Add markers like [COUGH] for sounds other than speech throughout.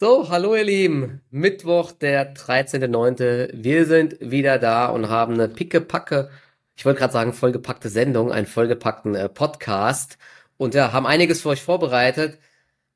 So, hallo ihr Lieben. Mittwoch, der 13.9. Wir sind wieder da und haben eine pickepacke, ich wollte gerade sagen vollgepackte Sendung, einen vollgepackten äh, Podcast und ja, haben einiges für euch vorbereitet.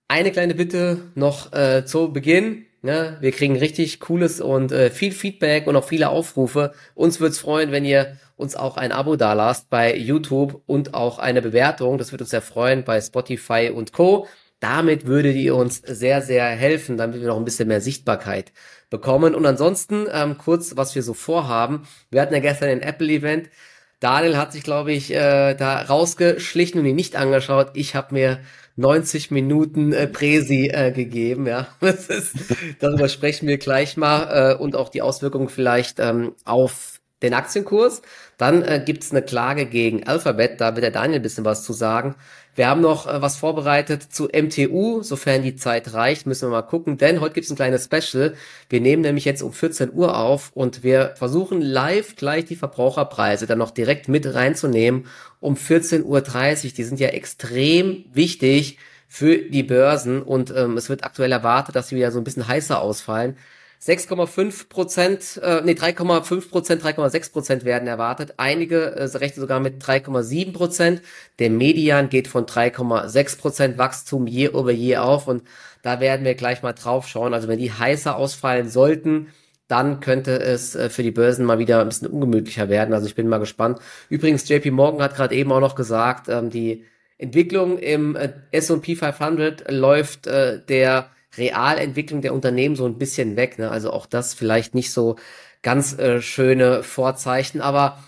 Eine kleine Bitte noch äh, zu Beginn. Ne? Wir kriegen richtig cooles und äh, viel Feedback und auch viele Aufrufe. Uns würde es freuen, wenn ihr uns auch ein Abo dalasst bei YouTube und auch eine Bewertung. Das würde uns sehr freuen bei Spotify und Co. Damit würdet ihr uns sehr, sehr helfen, damit wir noch ein bisschen mehr Sichtbarkeit bekommen. Und ansonsten ähm, kurz, was wir so vorhaben. Wir hatten ja gestern ein Apple-Event. Daniel hat sich, glaube ich, äh, da rausgeschlichen und ihn nicht angeschaut. Ich habe mir 90 Minuten äh, Präsi äh, gegeben, ja. [LAUGHS] Das ist, darüber sprechen wir gleich mal äh, und auch die Auswirkungen vielleicht ähm, auf den Aktienkurs. Dann äh, gibt es eine Klage gegen Alphabet, da wird der Daniel ein bisschen was zu sagen. Wir haben noch äh, was vorbereitet zu MTU, sofern die Zeit reicht, müssen wir mal gucken, denn heute gibt es ein kleines Special. Wir nehmen nämlich jetzt um 14 Uhr auf und wir versuchen live gleich die Verbraucherpreise dann noch direkt mit reinzunehmen um 14.30 Uhr. Die sind ja extrem wichtig für die Börsen und ähm, es wird aktuell erwartet, dass sie wieder so ein bisschen heißer ausfallen. 6,5 Prozent, äh, nee, 3,5 Prozent, 3,6 Prozent werden erwartet. Einige äh, rechnen sogar mit 3,7 Prozent. Der Median geht von 3,6 Prozent Wachstum year over year auf und da werden wir gleich mal drauf schauen. Also wenn die heißer ausfallen sollten, dann könnte es äh, für die Börsen mal wieder ein bisschen ungemütlicher werden. Also ich bin mal gespannt. Übrigens, JP Morgan hat gerade eben auch noch gesagt, ähm, die Entwicklung im äh, S&P 500 läuft äh, der Realentwicklung der Unternehmen so ein bisschen weg. Ne? Also auch das vielleicht nicht so ganz äh, schöne Vorzeichen. Aber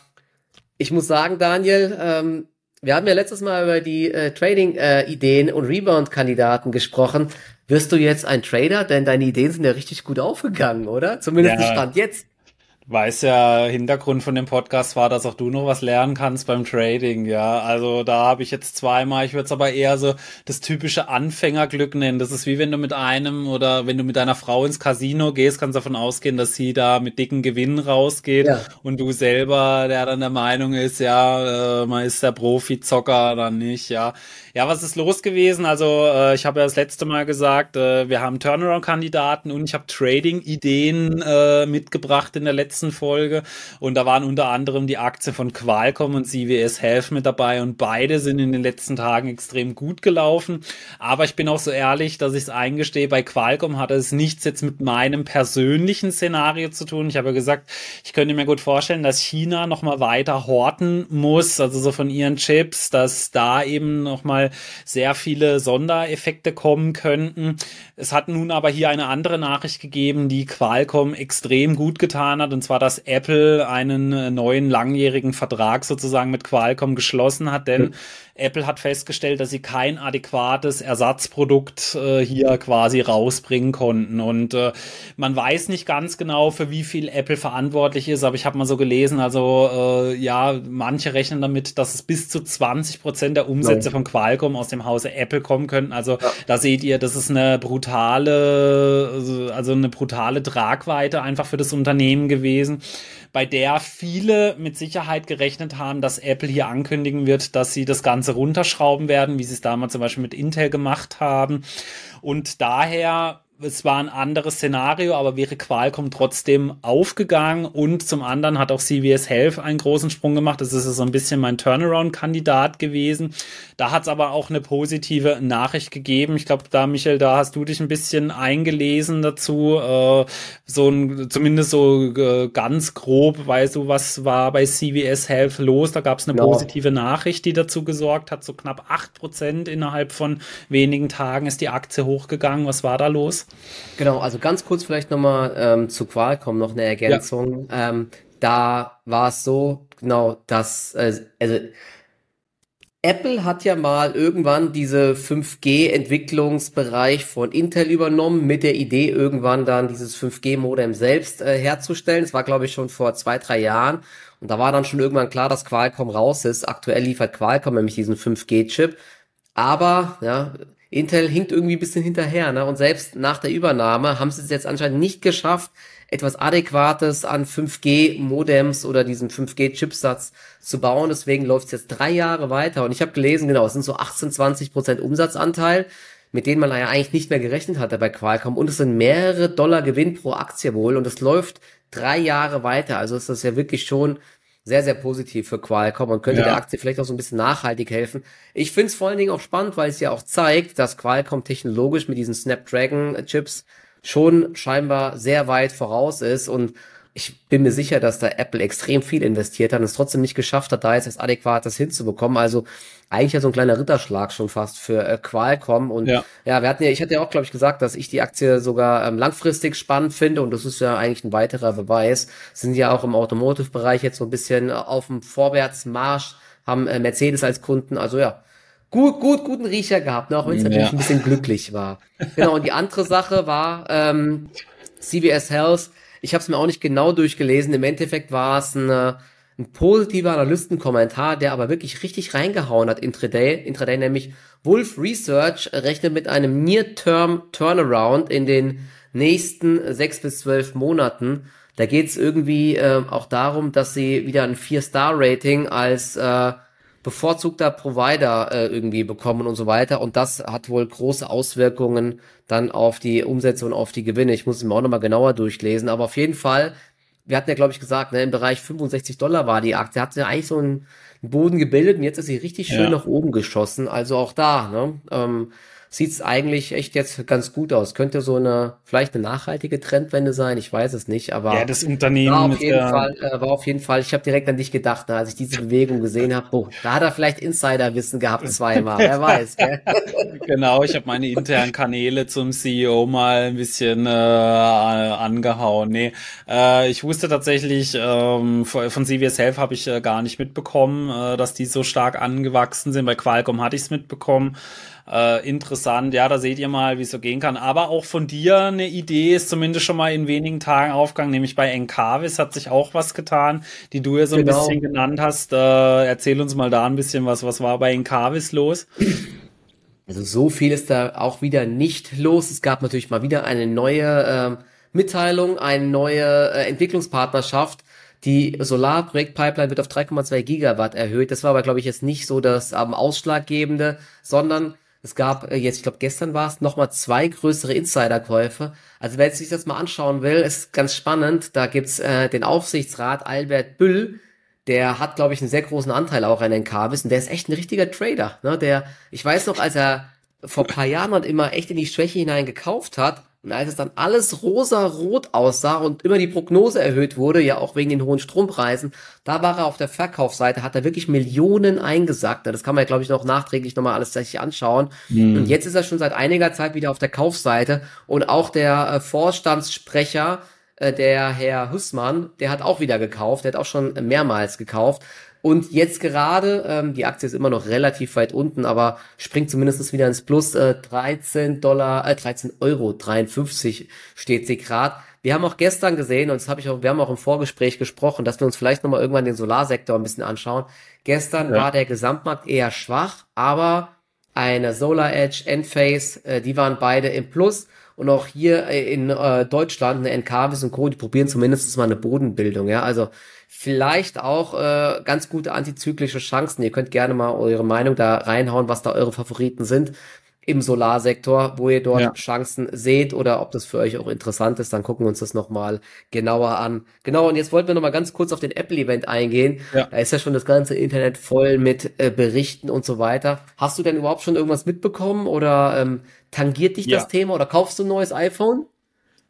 ich muss sagen, Daniel, ähm, wir haben ja letztes Mal über die äh, Trading-Ideen äh, und Rebound-Kandidaten gesprochen. Wirst du jetzt ein Trader? Denn deine Ideen sind ja richtig gut aufgegangen, oder? Zumindest ja. Stand jetzt weiß ja, Hintergrund von dem Podcast war, dass auch du noch was lernen kannst beim Trading, ja. Also da habe ich jetzt zweimal, ich würde es aber eher so das typische Anfängerglück nennen. Das ist wie wenn du mit einem oder wenn du mit deiner Frau ins Casino gehst, kannst du davon ausgehen, dass sie da mit dicken Gewinnen rausgeht ja. und du selber, der dann der Meinung ist, ja, äh, man ist der Profi-Zocker dann nicht, ja. Ja, was ist los gewesen? Also äh, ich habe ja das letzte Mal gesagt, äh, wir haben Turnaround-Kandidaten und ich habe Trading-Ideen äh, mitgebracht in der letzten Folge und da waren unter anderem die Aktien von Qualcomm und CWS Health mit dabei und beide sind in den letzten Tagen extrem gut gelaufen. Aber ich bin auch so ehrlich, dass ich es eingestehe, bei Qualcomm hatte es nichts jetzt mit meinem persönlichen Szenario zu tun. Ich habe ja gesagt, ich könnte mir gut vorstellen, dass China nochmal weiter horten muss, also so von ihren Chips, dass da eben nochmal sehr viele Sondereffekte kommen könnten. Es hat nun aber hier eine andere Nachricht gegeben, die Qualcomm extrem gut getan hat, und zwar, dass Apple einen neuen langjährigen Vertrag sozusagen mit Qualcomm geschlossen hat, denn mhm. Apple hat festgestellt, dass sie kein adäquates Ersatzprodukt äh, hier quasi rausbringen konnten. Und äh, man weiß nicht ganz genau, für wie viel Apple verantwortlich ist, aber ich habe mal so gelesen, also äh, ja, manche rechnen damit, dass es bis zu 20 Prozent der Umsätze Nein. von Qualcomm aus dem Hause Apple kommen könnten. Also ja. da seht ihr, das ist eine brutale, also eine brutale Tragweite einfach für das Unternehmen gewesen bei der viele mit Sicherheit gerechnet haben, dass Apple hier ankündigen wird, dass sie das Ganze runterschrauben werden, wie sie es damals zum Beispiel mit Intel gemacht haben. Und daher es war ein anderes Szenario, aber wäre Qualcomm trotzdem aufgegangen und zum anderen hat auch CVS Health einen großen Sprung gemacht. Das ist so ein bisschen mein Turnaround-Kandidat gewesen. Da hat es aber auch eine positive Nachricht gegeben. Ich glaube, da, Michael, da hast du dich ein bisschen eingelesen dazu. Äh, so ein, zumindest so äh, ganz grob, weißt du, was war bei CVS Health los? Da gab es eine ja. positive Nachricht, die dazu gesorgt hat. So knapp acht Prozent innerhalb von wenigen Tagen ist die Aktie hochgegangen. Was war da los? Genau, also ganz kurz vielleicht nochmal ähm, zu Qualcomm noch eine Ergänzung. Ja. Ähm, da war es so, genau, dass, äh, also Apple hat ja mal irgendwann diese 5G-Entwicklungsbereich von Intel übernommen, mit der Idee, irgendwann dann dieses 5G-Modem selbst äh, herzustellen. Das war, glaube ich, schon vor zwei, drei Jahren. Und da war dann schon irgendwann klar, dass Qualcomm raus ist. Aktuell liefert Qualcomm nämlich diesen 5G-Chip. Aber, ja, Intel hinkt irgendwie ein bisschen hinterher, ne? Und selbst nach der Übernahme haben sie es jetzt anscheinend nicht geschafft, etwas Adäquates an 5G-Modems oder diesem 5G-Chipsatz zu bauen. Deswegen läuft es jetzt drei Jahre weiter. Und ich habe gelesen, genau, es sind so 18, 20 Prozent Umsatzanteil. mit denen man ja eigentlich nicht mehr gerechnet hatte bei Qualcomm. Und es sind mehrere Dollar Gewinn pro Aktie wohl und es läuft drei Jahre weiter. Also ist das ja wirklich schon sehr, sehr positiv für Qualcomm und könnte ja. der Aktie vielleicht auch so ein bisschen nachhaltig helfen. Ich finde es vor allen Dingen auch spannend, weil es ja auch zeigt, dass Qualcomm technologisch mit diesen Snapdragon-Chips schon scheinbar sehr weit voraus ist und ich bin mir sicher, dass da Apple extrem viel investiert hat und es trotzdem nicht geschafft hat, da jetzt das Adäquates hinzubekommen. Also eigentlich ja so ein kleiner Ritterschlag schon fast für äh, Qualcomm. Und ja. ja, wir hatten ja, ich hatte ja auch, glaube ich, gesagt, dass ich die Aktie sogar ähm, langfristig spannend finde und das ist ja eigentlich ein weiterer Beweis. Sind ja auch im Automotive-Bereich jetzt so ein bisschen auf dem Vorwärtsmarsch, haben äh, Mercedes als Kunden. Also ja, gut, gut, guten Riecher gehabt, ne? auch wenn es ja. natürlich ein bisschen glücklich war. Genau, und die andere Sache war ähm, CVS Health ich habe es mir auch nicht genau durchgelesen. Im Endeffekt war es ein, ein positiver Analystenkommentar, der aber wirklich richtig reingehauen hat Intraday. Intraday nämlich Wolf Research rechnet mit einem Near-Term Turnaround in den nächsten sechs bis zwölf Monaten. Da geht es irgendwie äh, auch darum, dass sie wieder ein Vier-Star-Rating als äh, bevorzugter Provider äh, irgendwie bekommen und so weiter. Und das hat wohl große Auswirkungen dann auf die Umsätze und auf die Gewinne. Ich muss es mir auch nochmal genauer durchlesen. Aber auf jeden Fall, wir hatten ja, glaube ich, gesagt, ne, im Bereich 65 Dollar war die Aktie. Hat sie ja eigentlich so einen Boden gebildet und jetzt ist sie richtig schön ja. nach oben geschossen. Also auch da, ne? Ähm, sieht es eigentlich echt jetzt ganz gut aus. Könnte so eine, vielleicht eine nachhaltige Trendwende sein, ich weiß es nicht, aber ja, das Unternehmen war auf jeden Fall, äh, war auf jeden Fall, ich habe direkt an dich gedacht, ne, als ich diese Bewegung gesehen habe, oh, da hat er vielleicht Insiderwissen gehabt zweimal, wer weiß. Gell? [LAUGHS] genau, ich habe meine internen Kanäle zum CEO mal ein bisschen äh, angehauen. Nee, äh, ich wusste tatsächlich, ähm, von CVS Health habe ich äh, gar nicht mitbekommen, äh, dass die so stark angewachsen sind. Bei Qualcomm hatte ich es mitbekommen. Äh, interessant, ja, da seht ihr mal, wie es so gehen kann. Aber auch von dir eine Idee ist zumindest schon mal in wenigen Tagen aufgegangen, nämlich bei Encarvis hat sich auch was getan, die du ja so genau. ein bisschen genannt hast. Äh, erzähl uns mal da ein bisschen was. Was war bei Encarvis los? Also so viel ist da auch wieder nicht los. Es gab natürlich mal wieder eine neue äh, Mitteilung, eine neue äh, Entwicklungspartnerschaft. Die Solarprojektpipeline wird auf 3,2 Gigawatt erhöht. Das war aber, glaube ich, jetzt nicht so das ähm, Ausschlaggebende, sondern es gab äh, jetzt, ich glaube gestern war es, nochmal zwei größere Insiderkäufe. Also wer sich das mal anschauen will, ist ganz spannend. Da gibt's äh, den Aufsichtsrat Albert Büll, der hat, glaube ich, einen sehr großen Anteil auch an den Kabis und der ist echt ein richtiger Trader. Ne? Der, ich weiß noch, als er vor paar Jahren und immer echt in die Schwäche hinein gekauft hat, und als es dann alles rosa-rot aussah und immer die Prognose erhöht wurde, ja auch wegen den hohen Strompreisen, da war er auf der Verkaufsseite, hat er wirklich Millionen eingesackt. Das kann man ja, glaube ich, noch nachträglich nochmal alles sich anschauen. Mhm. Und jetzt ist er schon seit einiger Zeit wieder auf der Kaufseite. Und auch der äh, Vorstandssprecher, äh, der Herr Hussmann, der hat auch wieder gekauft, der hat auch schon mehrmals gekauft. Und jetzt gerade, ähm, die Aktie ist immer noch relativ weit unten, aber springt zumindest wieder ins Plus. Äh, 13 Dollar, äh, 13 Euro 53 steht sie gerade. Wir haben auch gestern gesehen, und das habe ich auch, wir haben auch im Vorgespräch gesprochen, dass wir uns vielleicht nochmal irgendwann den Solarsektor ein bisschen anschauen. Gestern ja. war der Gesamtmarkt eher schwach, aber eine Solar Edge, Enphase, äh, die waren beide im Plus. Und auch hier äh, in äh, Deutschland, eine NKWs und Co., die probieren zumindest mal eine Bodenbildung. Ja, also vielleicht auch äh, ganz gute antizyklische Chancen. Ihr könnt gerne mal eure Meinung da reinhauen, was da eure Favoriten sind im Solarsektor, wo ihr dort ja. Chancen seht oder ob das für euch auch interessant ist, dann gucken wir uns das nochmal genauer an. Genau, und jetzt wollten wir nochmal ganz kurz auf den Apple-Event eingehen. Ja. Da ist ja schon das ganze Internet voll mit äh, Berichten und so weiter. Hast du denn überhaupt schon irgendwas mitbekommen oder ähm, tangiert dich ja. das Thema oder kaufst du ein neues iPhone?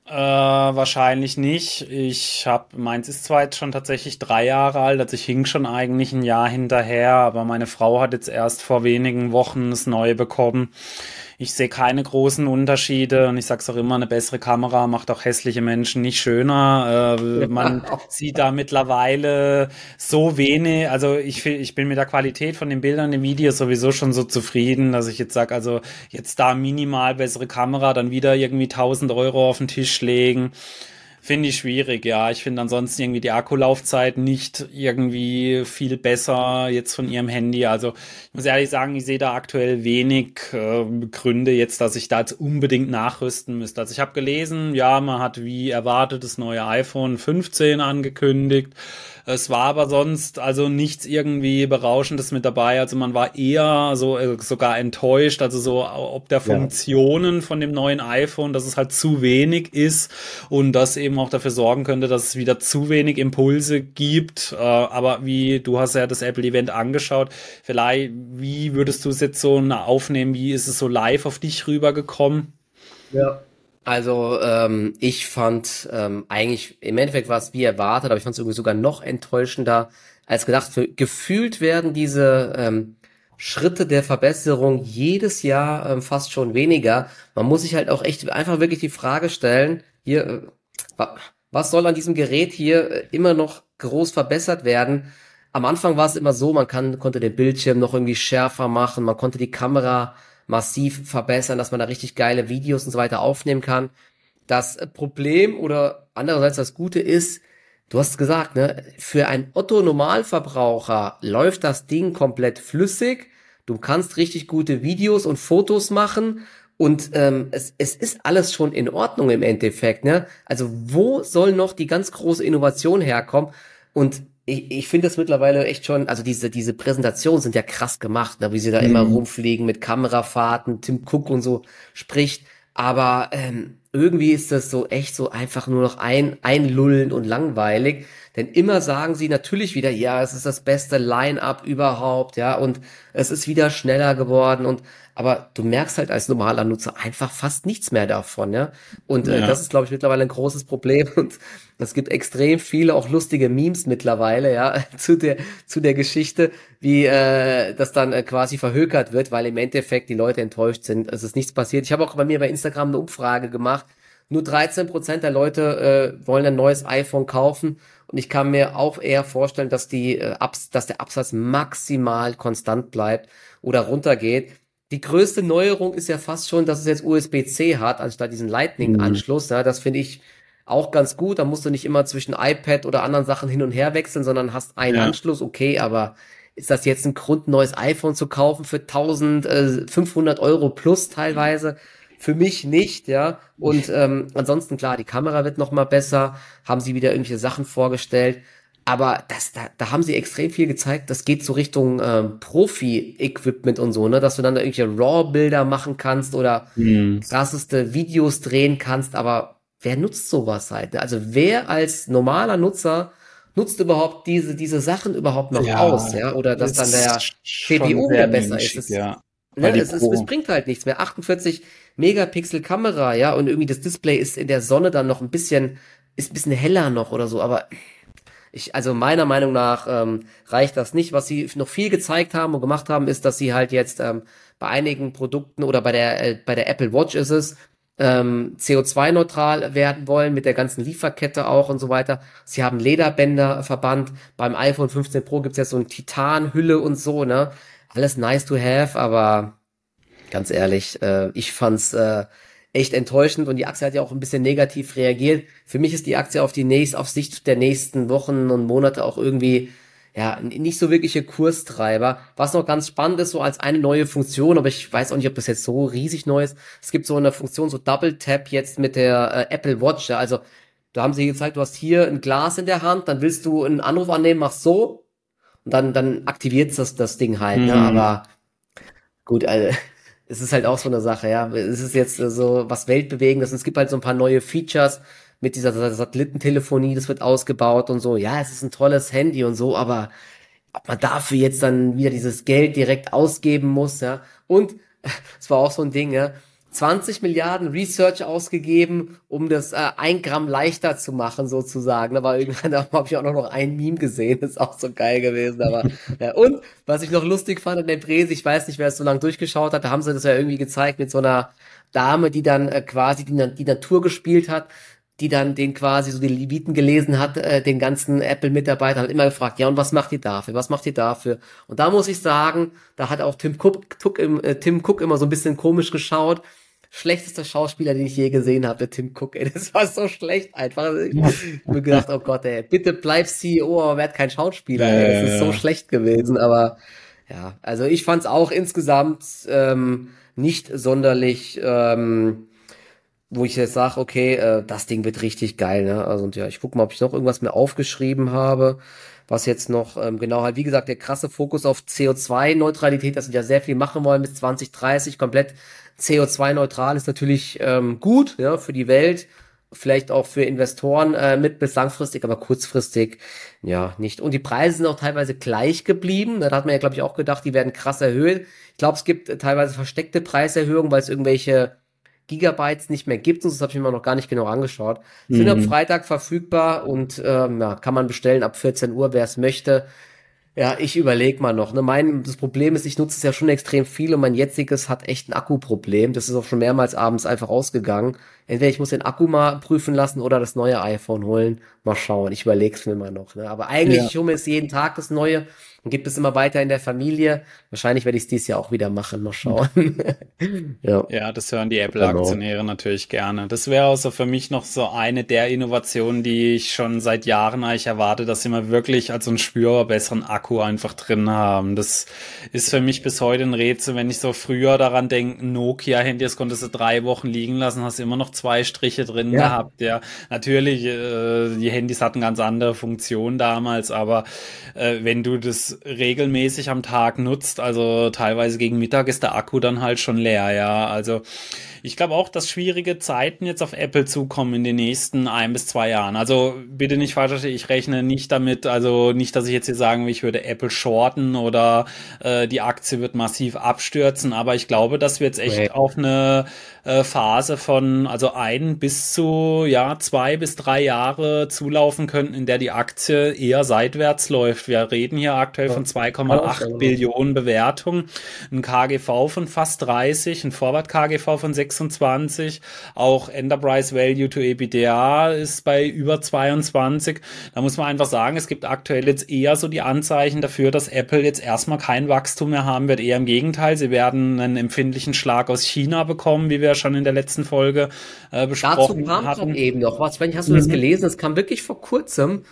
Äh, wahrscheinlich nicht. Ich habe meins ist zwar jetzt schon tatsächlich drei Jahre alt, also ich hing schon eigentlich ein Jahr hinterher, aber meine Frau hat jetzt erst vor wenigen Wochen das neue bekommen. Ich sehe keine großen Unterschiede und ich sage es auch immer, eine bessere Kamera macht auch hässliche Menschen nicht schöner. Äh, man [LAUGHS] sieht da mittlerweile so wenig, also ich, ich bin mit der Qualität von den Bildern, den Videos sowieso schon so zufrieden, dass ich jetzt sage, also jetzt da minimal bessere Kamera, dann wieder irgendwie 1000 Euro auf den Tisch legen Finde ich schwierig, ja. Ich finde ansonsten irgendwie die Akkulaufzeit nicht irgendwie viel besser jetzt von ihrem Handy. Also ich muss ehrlich sagen, ich sehe da aktuell wenig äh, Gründe jetzt, dass ich da jetzt unbedingt nachrüsten müsste. Also ich habe gelesen, ja, man hat wie erwartet das neue iPhone 15 angekündigt. Es war aber sonst also nichts irgendwie Berauschendes mit dabei. Also man war eher so äh, sogar enttäuscht, also so ob der Funktionen ja. von dem neuen iPhone, dass es halt zu wenig ist und das eben auch dafür sorgen könnte, dass es wieder zu wenig Impulse gibt. Äh, aber wie du hast ja das Apple Event angeschaut, vielleicht wie würdest du es jetzt so aufnehmen? Wie ist es so live auf dich rübergekommen? Ja. Also ähm, ich fand ähm, eigentlich, im Endeffekt war es wie erwartet, aber ich fand es irgendwie sogar noch enttäuschender als gedacht. Für, gefühlt werden diese ähm, Schritte der Verbesserung jedes Jahr ähm, fast schon weniger. Man muss sich halt auch echt einfach wirklich die Frage stellen, hier, äh, was soll an diesem Gerät hier äh, immer noch groß verbessert werden? Am Anfang war es immer so, man kann, konnte den Bildschirm noch irgendwie schärfer machen, man konnte die Kamera massiv verbessern, dass man da richtig geile Videos und so weiter aufnehmen kann. Das Problem oder andererseits das Gute ist, du hast gesagt, ne, für einen Otto Normalverbraucher läuft das Ding komplett flüssig. Du kannst richtig gute Videos und Fotos machen und ähm, es, es ist alles schon in Ordnung im Endeffekt. Ne? Also wo soll noch die ganz große Innovation herkommen? Und ich, ich finde das mittlerweile echt schon, also diese, diese Präsentationen sind ja krass gemacht, ne, wie sie da mhm. immer rumfliegen mit Kamerafahrten, Tim Cook und so spricht. Aber ähm, irgendwie ist das so echt so einfach nur noch ein, einlullend und langweilig. Denn immer sagen sie natürlich wieder, ja, es ist das beste Line-up überhaupt, ja, und es ist wieder schneller geworden und aber du merkst halt als normaler Nutzer einfach fast nichts mehr davon, ja. Und äh, ja. das ist, glaube ich, mittlerweile ein großes Problem. [LAUGHS] Und es gibt extrem viele auch lustige Memes mittlerweile, ja, [LAUGHS] zu der, zu der Geschichte, wie äh, das dann äh, quasi verhökert wird, weil im Endeffekt die Leute enttäuscht sind. Es ist nichts passiert. Ich habe auch bei mir bei Instagram eine Umfrage gemacht. Nur 13 Prozent der Leute äh, wollen ein neues iPhone kaufen. Und ich kann mir auch eher vorstellen, dass die, äh, Abs dass der Absatz maximal konstant bleibt oder runtergeht. Die größte Neuerung ist ja fast schon, dass es jetzt USB-C hat, anstatt diesen Lightning-Anschluss. Mhm. Ja, das finde ich auch ganz gut. Da musst du nicht immer zwischen iPad oder anderen Sachen hin und her wechseln, sondern hast einen ja. Anschluss. Okay, aber ist das jetzt ein Grund, ein neues iPhone zu kaufen für 1500 äh, Euro plus teilweise? Für mich nicht, ja. Und [LAUGHS] ähm, ansonsten klar, die Kamera wird noch mal besser. Haben sie wieder irgendwelche Sachen vorgestellt. Aber das, da, da haben sie extrem viel gezeigt. Das geht so Richtung ähm, Profi-Equipment und so, ne, dass du dann da irgendwelche RAW-Bilder machen kannst oder mhm. krasseste Videos drehen kannst. Aber wer nutzt sowas halt? Ne? Also wer als normaler Nutzer nutzt überhaupt diese, diese Sachen überhaupt noch ja, aus, ja? Oder dass dann der CPU mehr besser ist. Ja. Ne, es, es, es bringt halt nichts mehr. 48 Megapixel Kamera, ja, und irgendwie das Display ist in der Sonne dann noch ein bisschen, ist ein bisschen heller noch oder so, aber ich, also meiner Meinung nach ähm, reicht das nicht. Was sie noch viel gezeigt haben und gemacht haben, ist, dass sie halt jetzt ähm, bei einigen Produkten oder bei der äh, bei der Apple Watch ist es ähm, CO2-neutral werden wollen mit der ganzen Lieferkette auch und so weiter. Sie haben Lederbänder verbannt. Beim iPhone 15 Pro gibt's ja so eine Titanhülle und so, ne? Alles nice to have, aber ganz ehrlich, äh, ich fand's äh, echt enttäuschend und die Aktie hat ja auch ein bisschen negativ reagiert. Für mich ist die Aktie auf die nächste, auf Sicht der nächsten Wochen und Monate auch irgendwie ja, nicht so wirkliche Kurstreiber. Was noch ganz spannend ist, so als eine neue Funktion, aber ich weiß auch nicht, ob das jetzt so riesig neu ist. Es gibt so eine Funktion, so Double Tap jetzt mit der äh, Apple Watch. Ja. Also, da haben sie gezeigt, du hast hier ein Glas in der Hand, dann willst du einen Anruf annehmen, machst so und dann, dann aktiviert das, das Ding halt. Ne? Mhm. Ne? Aber gut, also, es ist halt auch so eine Sache, ja. Es ist jetzt so was Weltbewegendes. Und es gibt halt so ein paar neue Features mit dieser Satellitentelefonie, das wird ausgebaut und so. Ja, es ist ein tolles Handy und so, aber ob man dafür jetzt dann wieder dieses Geld direkt ausgeben muss, ja. Und [LAUGHS] es war auch so ein Ding, ja 20 Milliarden Research ausgegeben, um das äh, ein Gramm leichter zu machen, sozusagen. Aber irgendwann [LAUGHS] da habe ich auch noch ein Meme gesehen, das [LAUGHS] ist auch so geil gewesen. Aber [LAUGHS] ja. und was ich noch lustig fand in der Präse, ich weiß nicht, wer es so lange durchgeschaut hat, da haben sie das ja irgendwie gezeigt mit so einer Dame, die dann äh, quasi die, die Natur gespielt hat die dann den quasi so die Leviten gelesen hat, äh, den ganzen Apple-Mitarbeiter hat immer gefragt, ja und was macht ihr dafür, was macht ihr dafür? Und da muss ich sagen, da hat auch Tim Cook, Cook, äh, Tim Cook immer so ein bisschen komisch geschaut, schlechteste Schauspieler, den ich je gesehen habe, der Tim Cook. Ey, [LAUGHS] das war so schlecht einfach. Ich habe mir gedacht, oh Gott, ey, bitte bleib CEO, aber werd kein Schauspieler. Ey. Das ist so schlecht gewesen. Aber ja, also ich fand es auch insgesamt ähm, nicht sonderlich. Ähm, wo ich jetzt sage, okay, äh, das Ding wird richtig geil, ne? Also und ja, ich gucke mal, ob ich noch irgendwas mehr aufgeschrieben habe, was jetzt noch ähm, genau halt, wie gesagt, der krasse Fokus auf CO2-Neutralität, dass wir ja sehr viel machen wollen bis 2030, komplett CO2-neutral ist natürlich ähm, gut, ja, für die Welt, vielleicht auch für Investoren äh, mit bis langfristig, aber kurzfristig ja nicht. Und die Preise sind auch teilweise gleich geblieben. Da hat man ja, glaube ich, auch gedacht, die werden krass erhöht. Ich glaube, es gibt teilweise versteckte Preiserhöhungen, weil es irgendwelche Gigabytes nicht mehr gibt. Und das habe ich mir noch gar nicht genau angeschaut. Mhm. Sind ab Freitag verfügbar und ähm, ja, kann man bestellen ab 14 Uhr, wer es möchte. Ja, ich überlege mal noch. Ne? Mein, das Problem ist, ich nutze es ja schon extrem viel und mein jetziges hat echt ein Akkuproblem. Das ist auch schon mehrmals abends einfach ausgegangen. Entweder ich muss den Akku mal prüfen lassen oder das neue iPhone holen. Mal schauen. Ich überlege es mir mal noch. Ne? Aber eigentlich, ja. ich hole mir jetzt jeden Tag das neue und gibt es immer weiter in der Familie. Wahrscheinlich werde ich es dieses Jahr auch wieder machen. Mal schauen. [LAUGHS] ja. ja, das hören die Apple-Aktionäre genau. natürlich gerne. Das wäre also für mich noch so eine der Innovationen, die ich schon seit Jahren eigentlich erwarte, dass sie mal wirklich als einen spürbar besseren Akku einfach drin haben. Das ist für mich bis heute ein Rätsel, wenn ich so früher daran denke, Nokia-Handy, das konntest du drei Wochen liegen lassen, hast immer noch zwei Striche drin ja. gehabt. Ja, natürlich, äh, die Handys hatten ganz andere Funktionen damals, aber äh, wenn du das regelmäßig am Tag nutzt, also teilweise gegen Mittag ist der Akku dann halt schon leer, ja. Also ich glaube auch, dass schwierige Zeiten jetzt auf Apple zukommen in den nächsten ein bis zwei Jahren. Also bitte nicht falsch verstehen, ich rechne nicht damit, also nicht, dass ich jetzt hier sagen will, ich würde Apple shorten oder äh, die Aktie wird massiv abstürzen, aber ich glaube, dass wir jetzt echt auf eine äh, Phase von also ein bis zu ja zwei bis drei Jahre zulaufen könnten, in der die Aktie eher seitwärts läuft. Wir reden hier aktuell ja. von 2,8 Billionen Bewertung, ein KGV von fast 30, ein Forward KGV von 6 26. Auch Enterprise Value to EBITDA ist bei über 22. Da muss man einfach sagen, es gibt aktuell jetzt eher so die Anzeichen dafür, dass Apple jetzt erstmal kein Wachstum mehr haben wird. Eher im Gegenteil, sie werden einen empfindlichen Schlag aus China bekommen, wie wir schon in der letzten Folge äh, besprochen Dazu kam hatten. eben noch was. Hast du mhm. das gelesen? Es kam wirklich vor kurzem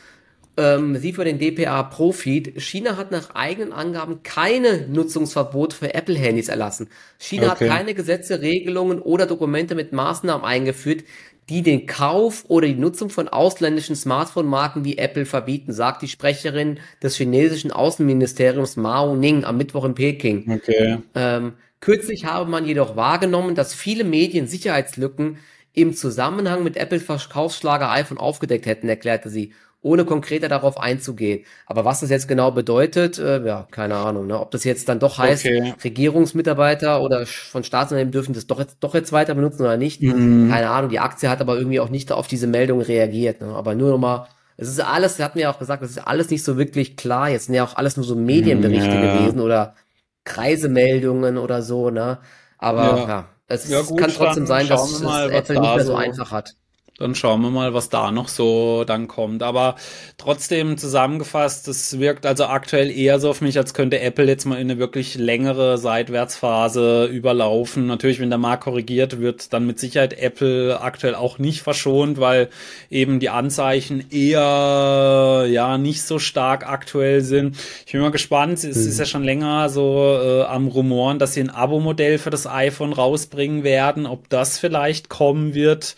ähm, sie für den DPA Profit. China hat nach eigenen Angaben keine Nutzungsverbot für Apple-Handys erlassen. China okay. hat keine Gesetze, Regelungen oder Dokumente mit Maßnahmen eingeführt, die den Kauf oder die Nutzung von ausländischen Smartphone-Marken wie Apple verbieten, sagt die Sprecherin des chinesischen Außenministeriums Mao Ning am Mittwoch in Peking. Okay. Ähm, kürzlich habe man jedoch wahrgenommen, dass viele Medien Sicherheitslücken im Zusammenhang mit Apple Verkaufsschlager iPhone aufgedeckt hätten, erklärte sie ohne konkreter darauf einzugehen. Aber was das jetzt genau bedeutet, äh, ja, keine Ahnung. Ne? Ob das jetzt dann doch heißt, okay. Regierungsmitarbeiter oder von Staatsunternehmen dürfen das doch jetzt, doch jetzt weiter benutzen oder nicht. Mhm. Keine Ahnung. Die Aktie hat aber irgendwie auch nicht auf diese Meldung reagiert. Ne? Aber nur nochmal, es ist alles, hatten wir ja auch gesagt, das ist alles nicht so wirklich klar. Jetzt sind ja auch alles nur so Medienberichte ja. gewesen oder Kreisemeldungen oder so, ne? Aber ja, ja es ja, gut, kann trotzdem sein, dass es Apple nicht mehr so einfach hat. Dann schauen wir mal, was da noch so dann kommt. Aber trotzdem zusammengefasst, es wirkt also aktuell eher so auf mich, als könnte Apple jetzt mal in eine wirklich längere Seitwärtsphase überlaufen. Natürlich, wenn der Markt korrigiert, wird dann mit Sicherheit Apple aktuell auch nicht verschont, weil eben die Anzeichen eher ja nicht so stark aktuell sind. Ich bin mal gespannt. Es ist ja schon länger so äh, am Rumoren, dass sie ein Abo-Modell für das iPhone rausbringen werden. Ob das vielleicht kommen wird,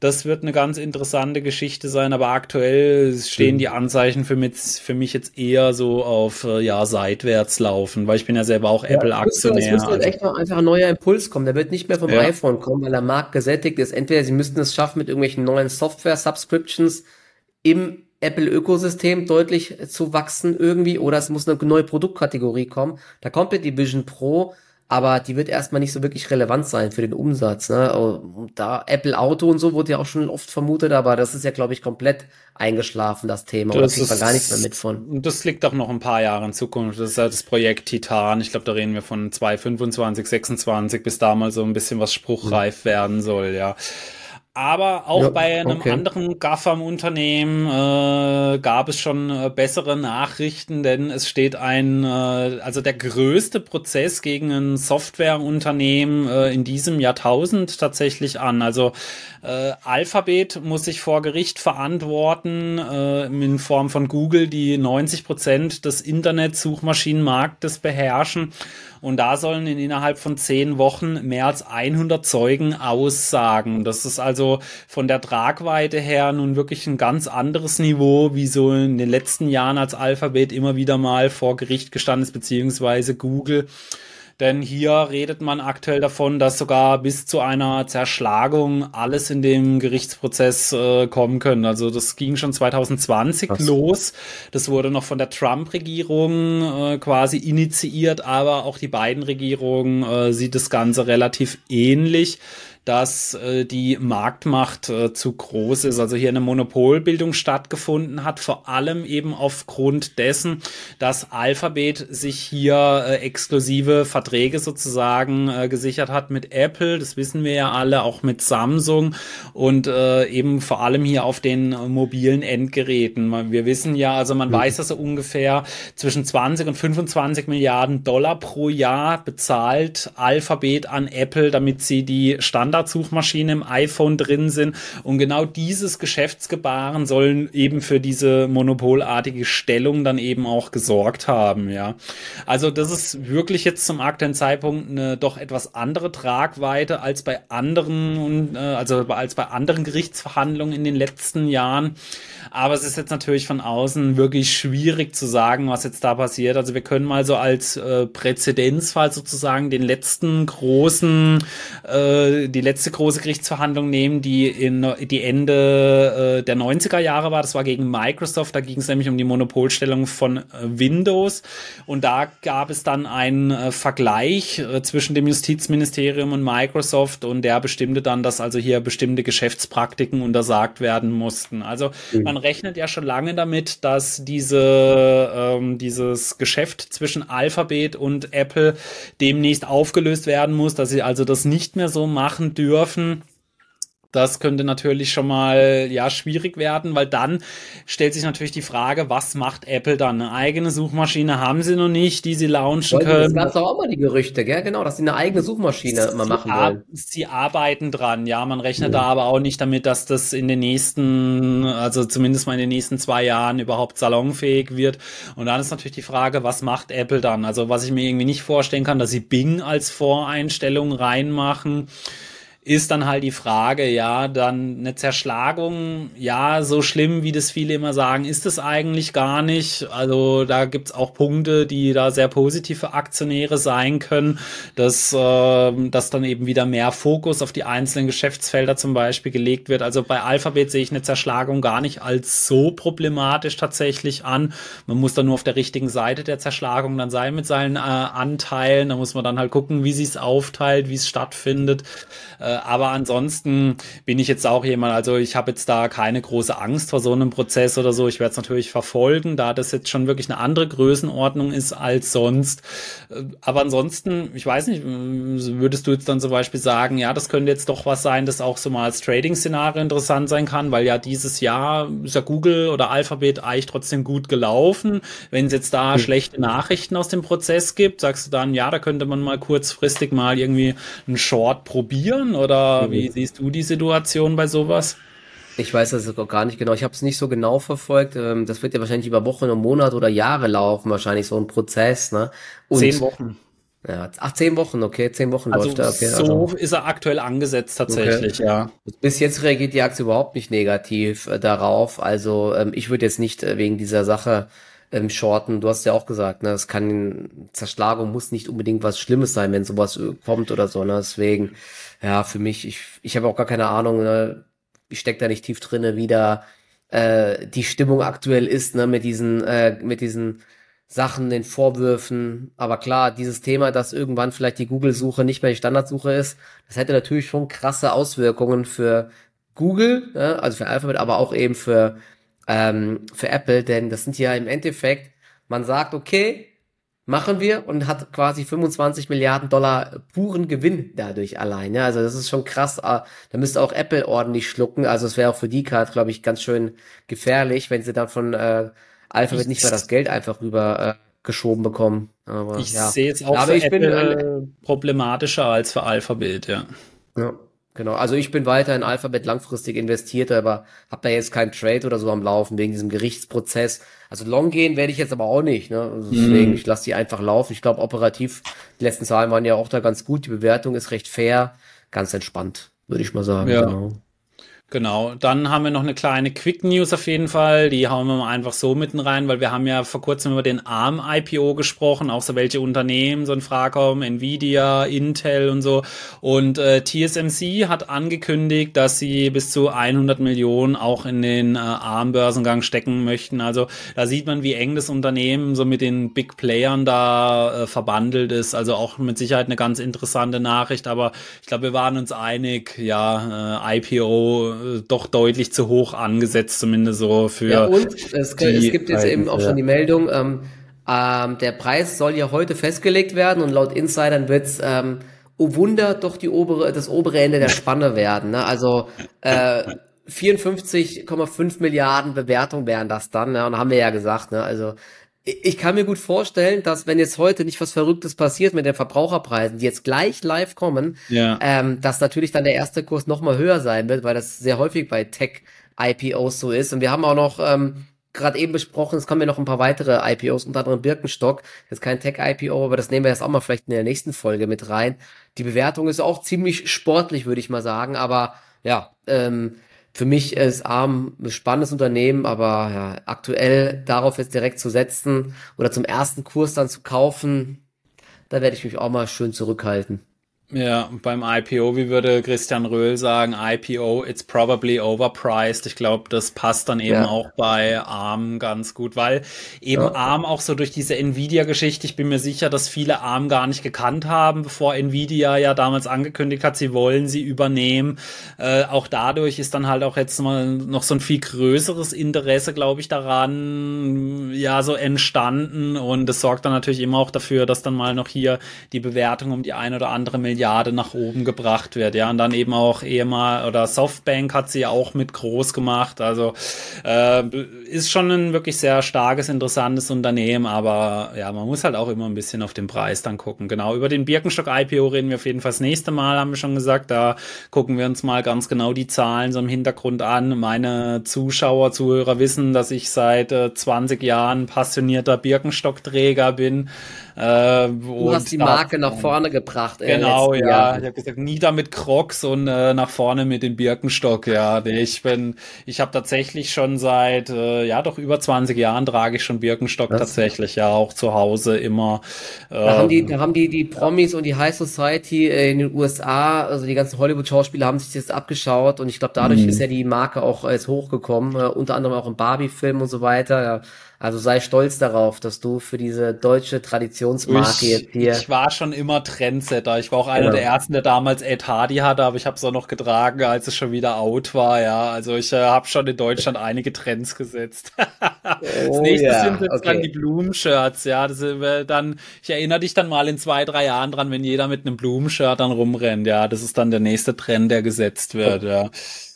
das wird wird eine ganz interessante Geschichte sein, aber aktuell stehen die Anzeichen für mich, für mich jetzt eher so auf äh, ja seitwärts laufen, weil ich bin ja selber auch Apple-Aktionär. Es müsste also. echt noch einfach ein neuer Impuls kommen. Der wird nicht mehr vom ja. iPhone kommen, weil der Markt gesättigt ist. Entweder sie müssten es schaffen, mit irgendwelchen neuen Software-Subscriptions im Apple-Ökosystem deutlich zu wachsen irgendwie, oder es muss eine neue Produktkategorie kommen. Da kommt ja die Vision Pro aber die wird erstmal nicht so wirklich relevant sein für den Umsatz. Ne? Und da Apple Auto und so wurde ja auch schon oft vermutet, aber das ist ja, glaube ich, komplett eingeschlafen, das Thema. Das da kriegt man gar nichts mehr mit von. Das liegt auch noch ein paar Jahre in Zukunft. Das ist ja das Projekt Titan. Ich glaube, da reden wir von 2025, 26, bis da mal so ein bisschen was spruchreif mhm. werden soll, ja. Aber auch ja, bei einem okay. anderen GAFAM-Unternehmen äh, gab es schon äh, bessere Nachrichten, denn es steht ein, äh, also der größte Prozess gegen ein Softwareunternehmen äh, in diesem Jahrtausend tatsächlich an. Also äh, Alphabet muss sich vor Gericht verantworten äh, in Form von Google, die 90 Prozent des Internet-Suchmaschinenmarktes beherrschen. Und da sollen in innerhalb von zehn Wochen mehr als 100 Zeugen aussagen. Das ist also von der Tragweite her nun wirklich ein ganz anderes Niveau, wie so in den letzten Jahren als Alphabet immer wieder mal vor Gericht gestanden ist, beziehungsweise Google. Denn hier redet man aktuell davon, dass sogar bis zu einer Zerschlagung alles in dem Gerichtsprozess äh, kommen können. Also das ging schon 2020 Was? los. Das wurde noch von der Trump-Regierung äh, quasi initiiert, aber auch die beiden Regierungen äh, sieht das Ganze relativ ähnlich dass äh, die Marktmacht äh, zu groß ist. Also hier eine Monopolbildung stattgefunden hat, vor allem eben aufgrund dessen, dass Alphabet sich hier äh, exklusive Verträge sozusagen äh, gesichert hat mit Apple, das wissen wir ja alle, auch mit Samsung und äh, eben vor allem hier auf den mobilen Endgeräten. Wir wissen ja, also man mhm. weiß, dass so ungefähr zwischen 20 und 25 Milliarden Dollar pro Jahr bezahlt Alphabet an Apple, damit sie die Stand Standardsuchmaschine im iPhone drin sind. Und genau dieses Geschäftsgebaren sollen eben für diese monopolartige Stellung dann eben auch gesorgt haben, ja. Also das ist wirklich jetzt zum aktuellen Zeitpunkt eine doch etwas andere Tragweite als bei anderen, äh, also als bei anderen Gerichtsverhandlungen in den letzten Jahren. Aber es ist jetzt natürlich von außen wirklich schwierig zu sagen, was jetzt da passiert. Also wir können mal so als äh, Präzedenzfall sozusagen den letzten großen, äh, die letzte große Gerichtsverhandlung nehmen, die in die Ende äh, der 90er Jahre war. Das war gegen Microsoft. Da ging es nämlich um die Monopolstellung von äh, Windows. Und da gab es dann einen äh, Vergleich äh, zwischen dem Justizministerium und Microsoft und der bestimmte dann, dass also hier bestimmte Geschäftspraktiken untersagt werden mussten. Also mhm man rechnet ja schon lange damit, dass diese, ähm, dieses Geschäft zwischen Alphabet und Apple demnächst aufgelöst werden muss, dass sie also das nicht mehr so machen dürfen. Das könnte natürlich schon mal ja schwierig werden, weil dann stellt sich natürlich die Frage, was macht Apple dann? Eine eigene Suchmaschine haben sie noch nicht, die sie launchen wollen können. Das gab auch mal die Gerüchte, gell? Genau, dass sie eine eigene Suchmaschine sie mal machen wollen. Sie arbeiten dran, ja. Man rechnet mhm. da aber auch nicht damit, dass das in den nächsten, also zumindest mal in den nächsten zwei Jahren überhaupt salonfähig wird. Und dann ist natürlich die Frage, was macht Apple dann? Also was ich mir irgendwie nicht vorstellen kann, dass sie Bing als Voreinstellung reinmachen ist dann halt die Frage, ja, dann eine Zerschlagung, ja, so schlimm, wie das viele immer sagen, ist es eigentlich gar nicht. Also da gibt's auch Punkte, die da sehr positive Aktionäre sein können, dass, äh, dass dann eben wieder mehr Fokus auf die einzelnen Geschäftsfelder zum Beispiel gelegt wird. Also bei Alphabet sehe ich eine Zerschlagung gar nicht als so problematisch tatsächlich an. Man muss dann nur auf der richtigen Seite der Zerschlagung dann sein mit seinen äh, Anteilen. Da muss man dann halt gucken, wie sie es aufteilt, wie es stattfindet. Äh, aber ansonsten bin ich jetzt auch jemand, also ich habe jetzt da keine große Angst vor so einem Prozess oder so. Ich werde es natürlich verfolgen, da das jetzt schon wirklich eine andere Größenordnung ist als sonst. Äh, aber ansonsten, ich weiß nicht, würdest du jetzt dann zum Beispiel sagen, ja, das könnte jetzt doch was sein, das auch so mal als Trading-Szenario interessant sein kann, weil ja dieses Jahr ist ja Google oder Alphabet eigentlich trotzdem gut gelaufen. Wenn es jetzt da mhm. schlechte Nachrichten aus dem Prozess gibt, sagst du dann, ja, da könnte man mal kurzfristig mal irgendwie einen Short probieren oder mhm. wie siehst du die Situation bei sowas? Ich weiß das gar nicht genau. Ich habe es nicht so genau verfolgt. Ähm, das wird ja wahrscheinlich über Wochen und Monate oder Jahre laufen, wahrscheinlich so ein Prozess. Ne? Und zehn Wochen. Ja, ach, zehn Wochen, okay, zehn Wochen also läuft er. Okay, so also. ist er aktuell angesetzt tatsächlich, okay. ja. Bis jetzt reagiert die Aktie überhaupt nicht negativ äh, darauf. Also ähm, ich würde jetzt nicht äh, wegen dieser Sache ähm, shorten. Du hast ja auch gesagt, ne, es kann Zerschlagung muss nicht unbedingt was Schlimmes sein, wenn sowas äh, kommt oder so. Ne? Deswegen ja, für mich, ich, ich habe auch gar keine Ahnung, ne? ich steck da nicht tief drinne, wie da äh, die Stimmung aktuell ist, ne, mit diesen, äh, mit diesen Sachen, den Vorwürfen. Aber klar, dieses Thema, dass irgendwann vielleicht die Google-Suche nicht mehr die Standardsuche ist, das hätte natürlich schon krasse Auswirkungen für Google, ne? also für Alphabet, aber auch eben für, ähm, für Apple, denn das sind ja im Endeffekt, man sagt, okay, machen wir und hat quasi 25 Milliarden Dollar puren Gewinn dadurch allein. Ja, also das ist schon krass. Ah, da müsste auch Apple ordentlich schlucken. Also es wäre auch für die Card, glaube ich, ganz schön gefährlich, wenn sie dann von äh, Alphabet nicht mehr das Geld einfach rüber äh, geschoben bekommen. Aber, ich ja. sehe es auch Aber für Apple bin, problematischer als für Alphabet, ja. Ja. Genau, also ich bin weiter in Alphabet langfristig investiert, aber habe da jetzt keinen Trade oder so am Laufen wegen diesem Gerichtsprozess. Also long gehen werde ich jetzt aber auch nicht, ne? Also deswegen, mm. ich lasse die einfach laufen. Ich glaube, operativ, die letzten Zahlen waren ja auch da ganz gut. Die Bewertung ist recht fair, ganz entspannt, würde ich mal sagen. Ja. Genau. Genau, dann haben wir noch eine kleine Quick News auf jeden Fall. Die hauen wir mal einfach so mitten rein, weil wir haben ja vor kurzem über den ARM IPO gesprochen, auch so welche Unternehmen so in Frage kommen, Nvidia, Intel und so. Und äh, TSMC hat angekündigt, dass sie bis zu 100 Millionen auch in den äh, ARM-Börsengang stecken möchten. Also da sieht man, wie eng das Unternehmen so mit den Big Playern da äh, verbandelt ist. Also auch mit Sicherheit eine ganz interessante Nachricht. Aber ich glaube, wir waren uns einig, ja, äh, IPO doch deutlich zu hoch angesetzt, zumindest so für. Ja, und es, es gibt jetzt eben auch schon die Meldung, ähm, ähm, der Preis soll ja heute festgelegt werden und laut Insidern wird's ähm, oh Wunder, doch die obere, das obere Ende der Spanne werden. Ne? Also äh, 54,5 Milliarden Bewertung wären das dann, ne? und haben wir ja gesagt, ne? Also ich kann mir gut vorstellen, dass wenn jetzt heute nicht was Verrücktes passiert mit den Verbraucherpreisen, die jetzt gleich live kommen, ja. ähm, dass natürlich dann der erste Kurs noch mal höher sein wird, weil das sehr häufig bei Tech-IPOs so ist. Und wir haben auch noch ähm, gerade eben besprochen, es kommen ja noch ein paar weitere IPOs, unter anderem Birkenstock. Jetzt kein Tech-IPO, aber das nehmen wir jetzt auch mal vielleicht in der nächsten Folge mit rein. Die Bewertung ist auch ziemlich sportlich, würde ich mal sagen. Aber ja, ähm, für mich ist ARM ein spannendes Unternehmen, aber ja, aktuell darauf jetzt direkt zu setzen oder zum ersten Kurs dann zu kaufen, da werde ich mich auch mal schön zurückhalten. Ja, beim IPO, wie würde Christian Röhl sagen, IPO, it's probably overpriced. Ich glaube, das passt dann eben ja. auch bei ARM ganz gut, weil eben ja. ARM auch so durch diese Nvidia-Geschichte, ich bin mir sicher, dass viele ARM gar nicht gekannt haben, bevor Nvidia ja damals angekündigt hat, sie wollen sie übernehmen. Äh, auch dadurch ist dann halt auch jetzt mal noch so ein viel größeres Interesse, glaube ich, daran, ja, so entstanden und das sorgt dann natürlich immer auch dafür, dass dann mal noch hier die Bewertung um die ein oder andere Milliarde Milliarde nach oben gebracht wird. Ja, und dann eben auch ehemal oder Softbank hat sie auch mit groß gemacht. Also äh, ist schon ein wirklich sehr starkes, interessantes Unternehmen, aber ja, man muss halt auch immer ein bisschen auf den Preis dann gucken. Genau, über den Birkenstock IPO reden wir auf jeden Fall das nächste Mal, haben wir schon gesagt. Da gucken wir uns mal ganz genau die Zahlen so im Hintergrund an. Meine Zuschauer, Zuhörer wissen, dass ich seit äh, 20 Jahren passionierter Birkenstockträger bin. Äh, du hast die Marke nach vorne gebracht. Genau, ja. Jahren. Ich habe gesagt, nieder mit Crocs und äh, nach vorne mit dem Birkenstock. Ja, nee, ich bin, ich habe tatsächlich schon seit, äh, ja, doch über 20 Jahren trage ich schon Birkenstock Was? tatsächlich, ja, auch zu Hause immer. Äh, da haben die, ähm, da haben die, die Promis und die High Society äh, in den USA, also die ganzen Hollywood-Schauspieler haben sich das abgeschaut und ich glaube, dadurch mhm. ist ja die Marke auch äh, jetzt hochgekommen, äh, unter anderem auch im Barbie-Film und so weiter. Ja also sei stolz darauf, dass du für diese deutsche Traditionsmarke ich, jetzt hier. Ich war schon immer Trendsetter. Ich war auch einer genau. der ersten, der damals Ed Hardy hatte, aber ich habe es auch noch getragen, als es schon wieder out war. Ja, also ich äh, habe schon in Deutschland einige Trends gesetzt. [LAUGHS] das oh, nächste ja. sind jetzt okay. dann die Blumenshirts. Ja, das äh, dann. Ich erinnere dich dann mal in zwei, drei Jahren dran, wenn jeder mit einem Blumenshirt dann rumrennt. Ja, das ist dann der nächste Trend, der gesetzt wird. Ja.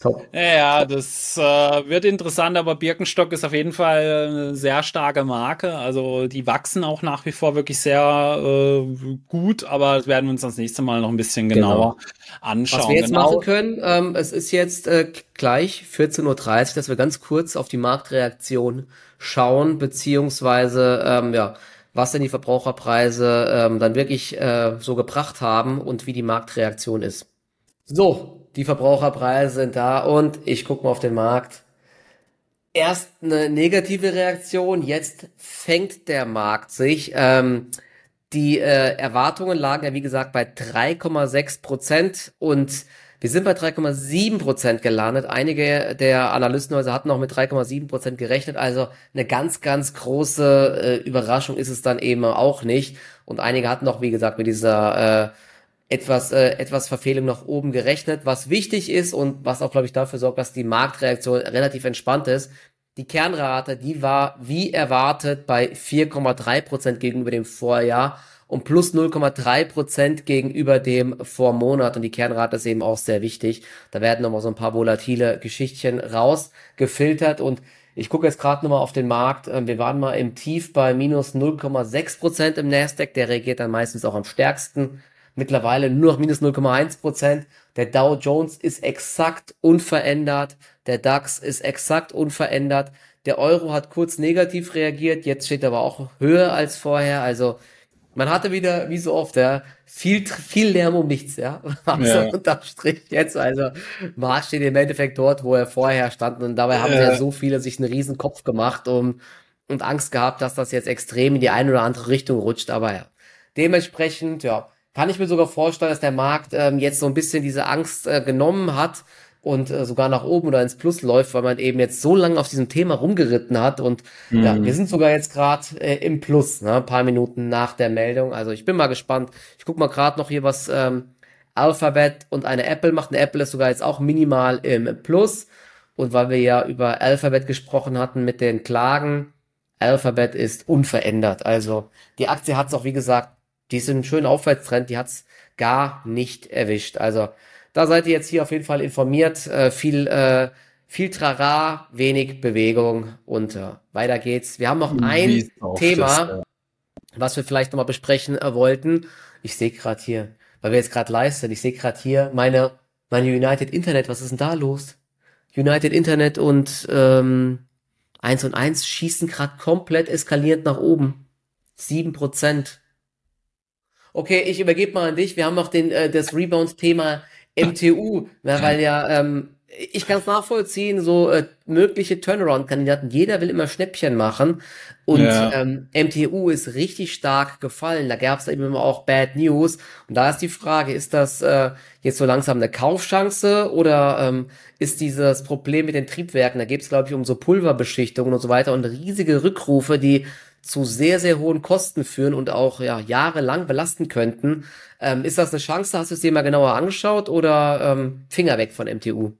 Top. Ja, das äh, wird interessant, aber Birkenstock ist auf jeden Fall eine sehr starke Marke. Also die wachsen auch nach wie vor wirklich sehr äh, gut, aber das werden wir uns das nächste Mal noch ein bisschen genauer genau. anschauen. Was wir jetzt genau. machen können, ähm, es ist jetzt äh, gleich 14.30 Uhr, dass wir ganz kurz auf die Marktreaktion schauen, beziehungsweise ähm, ja, was denn die Verbraucherpreise ähm, dann wirklich äh, so gebracht haben und wie die Marktreaktion ist. So, die Verbraucherpreise sind da und ich gucke mal auf den Markt. Erst eine negative Reaktion, jetzt fängt der Markt sich. Ähm, die äh, Erwartungen lagen ja wie gesagt bei 3,6 Prozent und wir sind bei 3,7 Prozent gelandet. Einige der Analystenhäuser hatten auch mit 3,7 Prozent gerechnet. Also eine ganz, ganz große äh, Überraschung ist es dann eben auch nicht. Und einige hatten auch, wie gesagt, mit dieser äh, etwas, äh, etwas Verfehlung nach oben gerechnet, was wichtig ist und was auch, glaube ich, dafür sorgt, dass die Marktreaktion relativ entspannt ist. Die Kernrate, die war wie erwartet bei 4,3 Prozent gegenüber dem Vorjahr und plus 0,3 Prozent gegenüber dem Vormonat. Und die Kernrate ist eben auch sehr wichtig. Da werden nochmal so ein paar volatile Geschichtchen rausgefiltert und ich gucke jetzt gerade nochmal auf den Markt. Ähm, wir waren mal im Tief bei minus 0,6 Prozent im Nasdaq. Der reagiert dann meistens auch am stärksten. Mittlerweile nur noch minus 0,1 Prozent. Der Dow Jones ist exakt unverändert. Der DAX ist exakt unverändert. Der Euro hat kurz negativ reagiert. Jetzt steht er aber auch höher als vorher. Also man hatte wieder, wie so oft, ja, viel, viel Lärm um nichts, ja. [LAUGHS] Also ja. unterm Strich jetzt, also Markt steht im Endeffekt dort, wo er vorher stand und dabei haben ja. ja so viele sich einen riesen Kopf gemacht um, und Angst gehabt, dass das jetzt extrem in die eine oder andere Richtung rutscht, aber ja. Dementsprechend, ja, kann ich mir sogar vorstellen, dass der Markt ähm, jetzt so ein bisschen diese Angst äh, genommen hat und äh, sogar nach oben oder ins Plus läuft, weil man eben jetzt so lange auf diesem Thema rumgeritten hat und mhm. ja, wir sind sogar jetzt gerade äh, im Plus, ne, ein paar Minuten nach der Meldung. Also ich bin mal gespannt. Ich guck mal gerade noch hier, was ähm, Alphabet und eine Apple macht. Eine Apple ist sogar jetzt auch minimal im Plus. Und weil wir ja über Alphabet gesprochen hatten mit den Klagen, Alphabet ist unverändert. Also die Aktie hat es auch, wie gesagt, die ist in einem schönen Aufwärtstrend, die hat es gar nicht erwischt. Also da seid ihr jetzt hier auf jeden Fall informiert. Äh, viel, äh, viel Trara, wenig Bewegung und äh, weiter geht's. Wir haben noch ein Thema, das, ja. was wir vielleicht nochmal besprechen äh, wollten. Ich sehe gerade hier, weil wir jetzt gerade live sind, ich sehe gerade hier meine, meine United Internet. Was ist denn da los? United Internet und ähm, 1 und 1 schießen gerade komplett eskalierend nach oben. 7%. Okay, ich übergebe mal an dich. Wir haben noch den, äh, das Rebound-Thema MTU, na, weil ja, ähm, ich kann es nachvollziehen, so äh, mögliche Turnaround-Kandidaten, jeder will immer Schnäppchen machen. Und ja. ähm, MTU ist richtig stark gefallen, da gab es eben immer auch Bad News. Und da ist die Frage, ist das äh, jetzt so langsam eine Kaufchance oder ähm, ist dieses Problem mit den Triebwerken, da geht es glaube ich um so Pulverbeschichtungen und so weiter und riesige Rückrufe, die zu sehr, sehr hohen Kosten führen und auch ja, jahrelang belasten könnten. Ähm, ist das eine Chance? Hast du es dir mal genauer angeschaut oder ähm, Finger weg von MTU?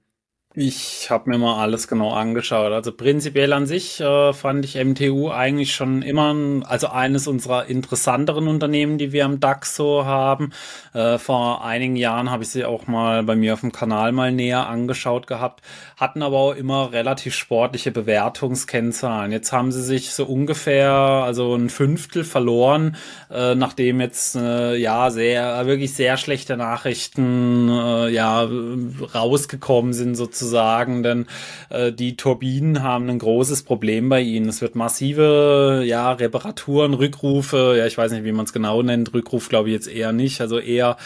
Ich habe mir mal alles genau angeschaut. Also prinzipiell an sich äh, fand ich MTU eigentlich schon immer, also eines unserer interessanteren Unternehmen, die wir am DAX so haben. Äh, vor einigen Jahren habe ich sie auch mal bei mir auf dem Kanal mal näher angeschaut gehabt, hatten aber auch immer relativ sportliche Bewertungskennzahlen. Jetzt haben sie sich so ungefähr, also ein Fünftel verloren, äh, nachdem jetzt äh, ja sehr, wirklich sehr schlechte Nachrichten äh, ja rausgekommen sind sozusagen sozusagen, denn äh, die Turbinen haben ein großes Problem bei ihnen. Es wird massive ja, Reparaturen, Rückrufe, ja, ich weiß nicht, wie man es genau nennt, Rückruf glaube ich jetzt eher nicht, also eher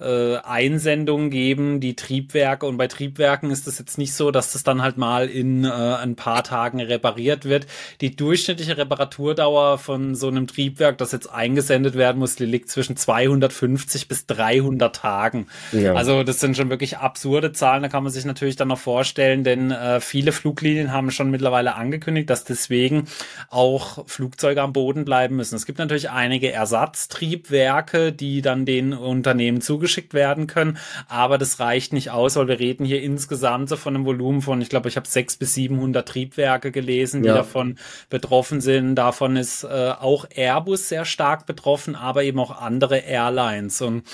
äh, Einsendungen geben, die Triebwerke und bei Triebwerken ist es jetzt nicht so, dass das dann halt mal in äh, ein paar Tagen repariert wird. Die durchschnittliche Reparaturdauer von so einem Triebwerk, das jetzt eingesendet werden muss, die liegt zwischen 250 bis 300 Tagen. Ja. Also das sind schon wirklich absurde Zahlen, da kann man sich natürlich dann noch vorstellen, denn äh, viele Fluglinien haben schon mittlerweile angekündigt, dass deswegen auch Flugzeuge am Boden bleiben müssen. Es gibt natürlich einige Ersatztriebwerke, die dann den Unternehmen zugeschickt werden können, aber das reicht nicht aus, weil wir reden hier insgesamt so von einem Volumen von, ich glaube, ich habe sechs bis 700 Triebwerke gelesen, die ja. davon betroffen sind. Davon ist äh, auch Airbus sehr stark betroffen, aber eben auch andere Airlines. Und,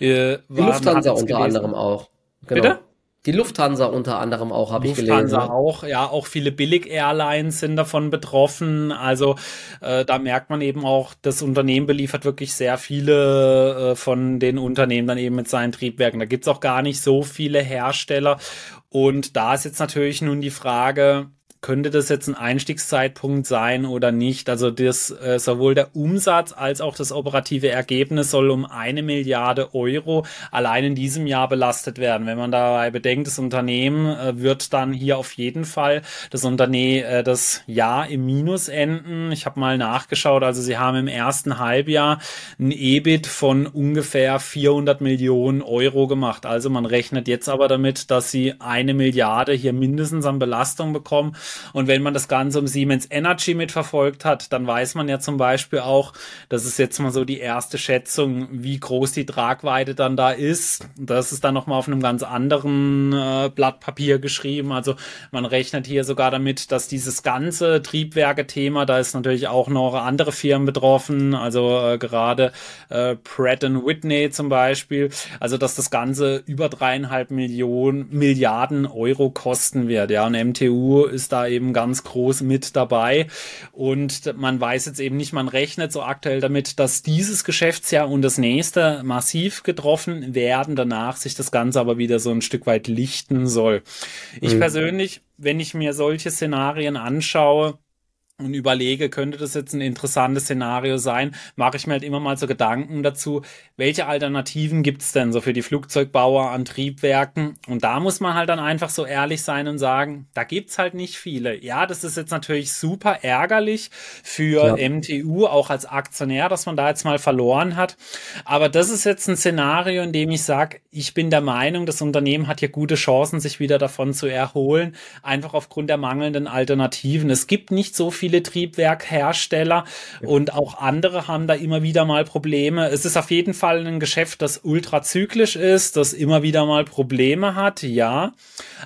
äh, Lufthansa unter anderem auch. Genau. Bitte? Die Lufthansa unter anderem auch, habe ich gelesen. Lufthansa auch, ja, auch viele Billig-Airlines sind davon betroffen. Also äh, da merkt man eben auch, das Unternehmen beliefert wirklich sehr viele äh, von den Unternehmen dann eben mit seinen Triebwerken. Da gibt's auch gar nicht so viele Hersteller. Und da ist jetzt natürlich nun die Frage, könnte das jetzt ein Einstiegszeitpunkt sein oder nicht? Also das äh, sowohl der Umsatz als auch das operative Ergebnis soll um eine Milliarde Euro allein in diesem Jahr belastet werden. Wenn man dabei bedenkt, das Unternehmen äh, wird dann hier auf jeden Fall das Unternehmen äh, das Jahr im Minus enden. Ich habe mal nachgeschaut, also sie haben im ersten Halbjahr ein EBIT von ungefähr 400 Millionen Euro gemacht. Also man rechnet jetzt aber damit, dass sie eine Milliarde hier mindestens an Belastung bekommen Und wenn man das Ganze um Siemens Energy mitverfolgt hat, dann weiß man ja zum Beispiel auch, das ist jetzt mal so die erste Schätzung, wie groß die Tragweite dann da ist. Das ist dann nochmal auf einem ganz anderen äh, Blatt Papier geschrieben. Also man rechnet hier sogar damit, dass dieses ganze Triebwerke-Thema, da ist natürlich auch noch andere Firmen betroffen, also äh, gerade äh, Pratt Whitney zum Beispiel, also dass das Ganze über dreieinhalb Millionen Milliarden Euro kosten wird. Ja, und MTU ist da eben ganz groß mit dabei. Und man weiß jetzt eben nicht, man rechnet so aktuell damit, dass dieses Geschäftsjahr und das nächste massiv getroffen werden, danach sich das Ganze aber wieder so ein Stück weit lichten soll. Ich mhm. persönlich, wenn ich mir solche Szenarien anschaue, und überlege, könnte das jetzt ein interessantes Szenario sein, mache ich mir halt immer mal so Gedanken dazu, welche Alternativen gibt's denn so für die Flugzeugbauer an Triebwerken? Und da muss man halt dann einfach so ehrlich sein und sagen, da gibt's halt nicht viele. Ja, das ist jetzt natürlich super ärgerlich für ja. MTU, auch als Aktionär, dass man da jetzt mal verloren hat. Aber das ist jetzt ein Szenario, in dem ich sage, ich bin der Meinung, das Unternehmen hat hier gute Chancen, sich wieder davon zu erholen, einfach aufgrund der mangelnden Alternativen. Es gibt nicht so viele Triebwerkhersteller und auch andere haben da immer wieder mal Probleme. Es ist auf jeden Fall ein Geschäft, das ultrazyklisch ist, das immer wieder mal Probleme hat, ja.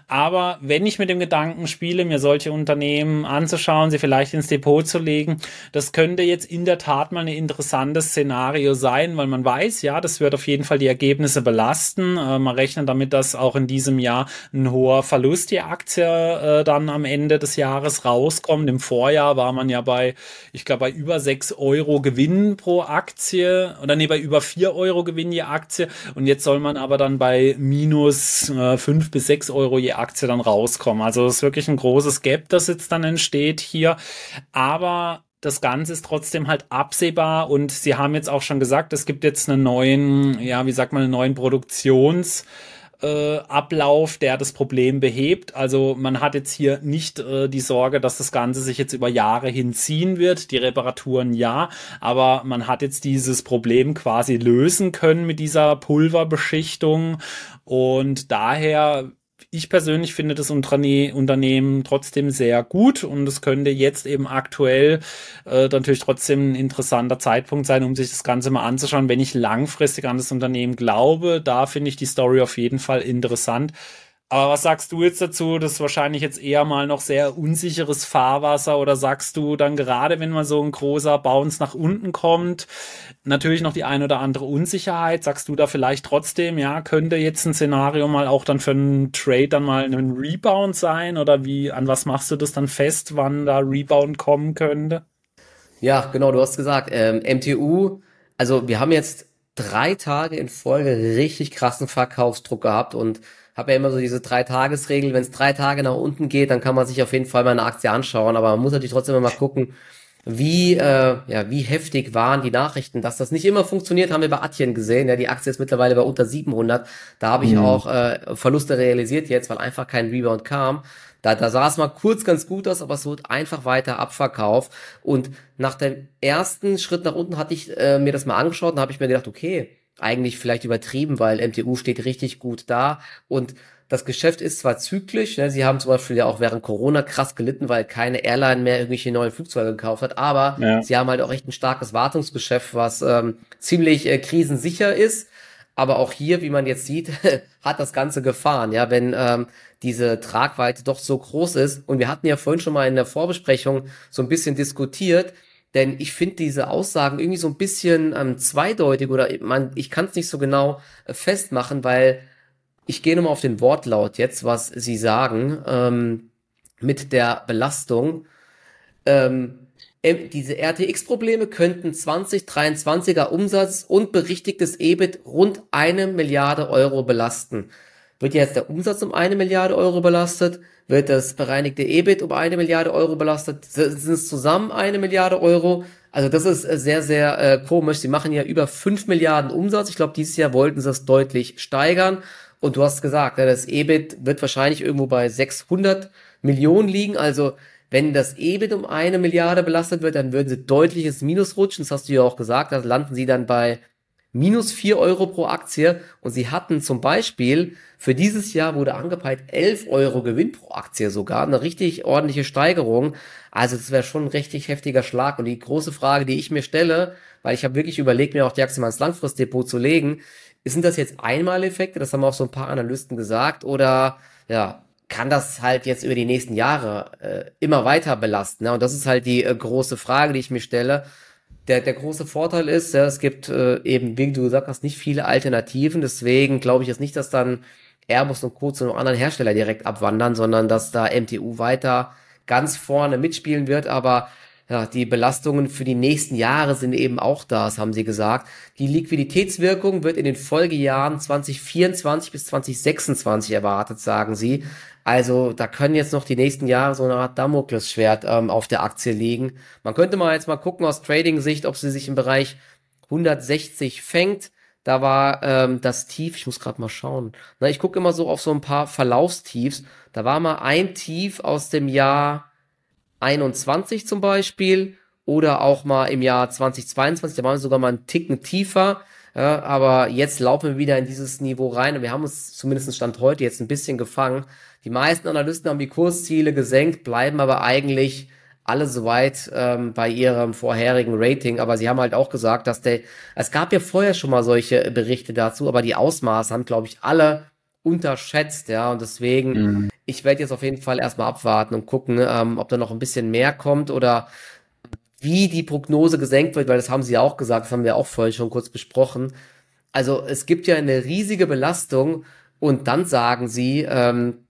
Aber wenn ich mit dem Gedanken spiele, mir solche Unternehmen anzuschauen, sie vielleicht ins Depot zu legen, das könnte jetzt in der Tat mal ein interessantes Szenario sein, weil man weiß, ja, das wird auf jeden Fall die Ergebnisse belasten. Äh, man rechnet damit, dass auch in diesem Jahr ein hoher Verlust die Aktie äh, dann am Ende des Jahres rauskommt. Im Vorjahr war man ja bei, ich glaube, bei über sechs Euro Gewinn pro Aktie oder nee, bei über vier Euro Gewinn je Aktie und jetzt soll man aber dann bei minus äh, fünf bis sechs Euro je Aktie dann rauskommen. Also das ist wirklich ein großes Gap, das jetzt dann entsteht hier. Aber das Ganze ist trotzdem halt absehbar und sie haben jetzt auch schon gesagt, es gibt jetzt einen neuen, ja, wie sagt man, einen neuen Produktions- äh, Ablauf, der das Problem behebt. Also man hat jetzt hier nicht äh, die Sorge, dass das Ganze sich jetzt über Jahre hinziehen wird. Die Reparaturen ja, aber man hat jetzt dieses Problem quasi lösen können mit dieser Pulverbeschichtung und daher ich persönlich finde das Unterne Unternehmen trotzdem sehr gut und es könnte jetzt eben aktuell äh, natürlich trotzdem ein interessanter Zeitpunkt sein, um sich das Ganze mal anzuschauen. Wenn ich langfristig an das Unternehmen glaube, da finde ich die Story auf jeden Fall interessant. Aber was sagst du jetzt dazu? Das ist wahrscheinlich jetzt eher mal noch sehr unsicheres Fahrwasser oder sagst du dann gerade, wenn mal so ein großer Bounce nach unten kommt, natürlich noch die ein oder andere Unsicherheit, sagst du da vielleicht trotzdem, ja, könnte jetzt ein Szenario mal auch dann für einen Trade dann mal ein Rebound sein oder wie, an was machst du das dann fest, wann da Rebound kommen könnte? Ja, genau, du hast gesagt, ähm, MTU, also wir haben jetzt drei Tage in Folge richtig krassen Verkaufsdruck gehabt und habe ja immer so diese drei Tagesregel, wenn es drei Tage nach unten geht, dann kann man sich auf jeden Fall mal eine Aktie anschauen, aber man muss natürlich trotzdem immer mal gucken, wie äh, ja wie heftig waren die Nachrichten, dass das nicht immer funktioniert, haben wir bei Atien gesehen. Ja, die Aktie ist mittlerweile bei unter 700. Da habe ich mhm. auch äh, Verluste realisiert jetzt, weil einfach kein Rebound kam. Da, da sah es mal kurz ganz gut aus, aber es wird einfach weiter abverkauft. Und nach dem ersten Schritt nach unten hatte ich äh, mir das mal angeschaut und habe ich mir gedacht, okay, eigentlich vielleicht übertrieben, weil MTU steht richtig gut da und das Geschäft ist zwar zyklisch, ne, sie haben zum Beispiel ja auch während Corona krass gelitten, weil keine Airline mehr irgendwelche neuen Flugzeuge gekauft hat, aber ja. sie haben halt auch echt ein starkes Wartungsgeschäft, was ähm, ziemlich äh, krisensicher ist. Aber auch hier, wie man jetzt sieht, [LAUGHS] hat das Ganze gefahren, ja, wenn ähm, diese Tragweite doch so groß ist. Und wir hatten ja vorhin schon mal in der Vorbesprechung so ein bisschen diskutiert, denn ich finde diese Aussagen irgendwie so ein bisschen ähm, zweideutig oder man, ich kann es nicht so genau äh, festmachen, weil ich gehe nochmal auf den Wortlaut jetzt, was Sie sagen, ähm, mit der Belastung. Ähm, diese RTX-Probleme könnten 2023er Umsatz und berichtigtes EBIT rund eine Milliarde Euro belasten. Wird jetzt der Umsatz um eine Milliarde Euro belastet? Wird das bereinigte EBIT um eine Milliarde Euro belastet? Sind es zusammen eine Milliarde Euro? Also das ist äh, sehr, sehr äh, komisch. Sie machen ja über fünf Milliarden Umsatz. Ich glaube, dieses Jahr wollten sie das deutlich steigern. Und du hast gesagt, das EBIT wird wahrscheinlich irgendwo bei 600 Millionen liegen. Also wenn das EBIT um eine Milliarde belastet wird, dann würden sie deutliches Minus rutschen. Das hast du ja auch gesagt. Da landen sie dann bei minus vier Euro pro Aktie und sie hatten zum Beispiel für dieses Jahr wurde angepeilt 11 Euro Gewinn pro Aktie sogar, eine richtig ordentliche Steigerung. Also das wäre schon ein richtig heftiger Schlag. Und die große Frage, die ich mir stelle, weil ich habe wirklich überlegt, mir auch die Aktie mal ins Langfristdepot zu legen, sind das jetzt Einmaleffekte? Das haben auch so ein paar Analysten gesagt. Oder ja, kann das halt jetzt über die nächsten Jahre äh, immer weiter belasten. Ne? Und das ist halt die äh, große Frage, die ich mir stelle. Der, der große Vorteil ist, ja, es gibt äh, eben, wie du gesagt hast, nicht viele Alternativen. Deswegen glaube ich jetzt nicht, dass dann Airbus und Co. zu einem anderen Hersteller direkt abwandern, sondern dass da MTU weiter ganz vorne mitspielen wird. Aber ja, die Belastungen für die nächsten Jahre sind eben auch da, das haben sie gesagt. Die Liquiditätswirkung wird in den Folgejahren 2024 bis 2026 erwartet, sagen sie. Also da können jetzt noch die nächsten Jahre so eine Art Damoklesschwert ähm, auf der Aktie liegen. Man könnte mal jetzt mal gucken aus Trading-Sicht, ob sie sich im Bereich 160 fängt. Da war ähm, das Tief, ich muss gerade mal schauen. Na, ich gucke immer so auf so ein paar Verlaufstiefs. Da war mal ein Tief aus dem Jahr 21 zum Beispiel oder auch mal im Jahr 2022, da waren wir sogar mal einen Ticken tiefer. Ja, aber jetzt laufen wir wieder in dieses Niveau rein und wir haben uns zumindest Stand heute jetzt ein bisschen gefangen. Die meisten Analysten haben die Kursziele gesenkt, bleiben aber eigentlich alle soweit ähm, bei ihrem vorherigen Rating. Aber sie haben halt auch gesagt, dass der, es gab ja vorher schon mal solche Berichte dazu, aber die Ausmaße haben, glaube ich, alle unterschätzt, ja, und deswegen, mhm. ich werde jetzt auf jeden Fall erstmal abwarten und gucken, ähm, ob da noch ein bisschen mehr kommt oder wie die Prognose gesenkt wird, weil das haben sie ja auch gesagt, das haben wir auch vorhin schon kurz besprochen. Also es gibt ja eine riesige Belastung und dann sagen sie, ähm,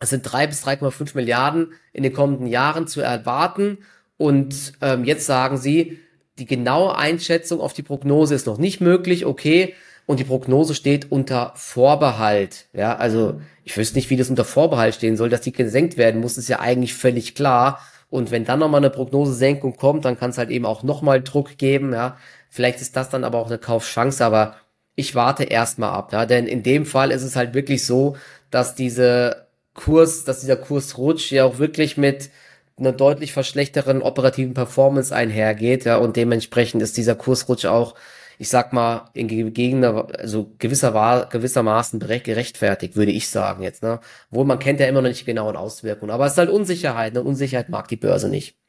es sind drei bis 3,5 Milliarden in den kommenden Jahren zu erwarten und ähm, jetzt sagen sie, die genaue Einschätzung auf die Prognose ist noch nicht möglich, okay, und die Prognose steht unter Vorbehalt. Ja, also ich wüsste nicht, wie das unter Vorbehalt stehen soll, dass die gesenkt werden muss, ist ja eigentlich völlig klar. Und wenn dann nochmal eine Prognosesenkung kommt, dann kann es halt eben auch nochmal Druck geben. Ja, vielleicht ist das dann aber auch eine Kaufchance, aber ich warte erstmal ab. Ja, denn in dem Fall ist es halt wirklich so, dass diese Kurs, dass dieser Kursrutsch ja auch wirklich mit einer deutlich verschlechteren operativen Performance einhergeht. Ja, und dementsprechend ist dieser Kursrutsch auch ich sag mal, in gegebener, also gewisser, gewissermaßen gerechtfertigt, würde ich sagen jetzt, ne? Wohl man kennt ja immer noch nicht die genauen Auswirkungen, aber es ist halt Unsicherheit, ne? Unsicherheit mag die Börse nicht.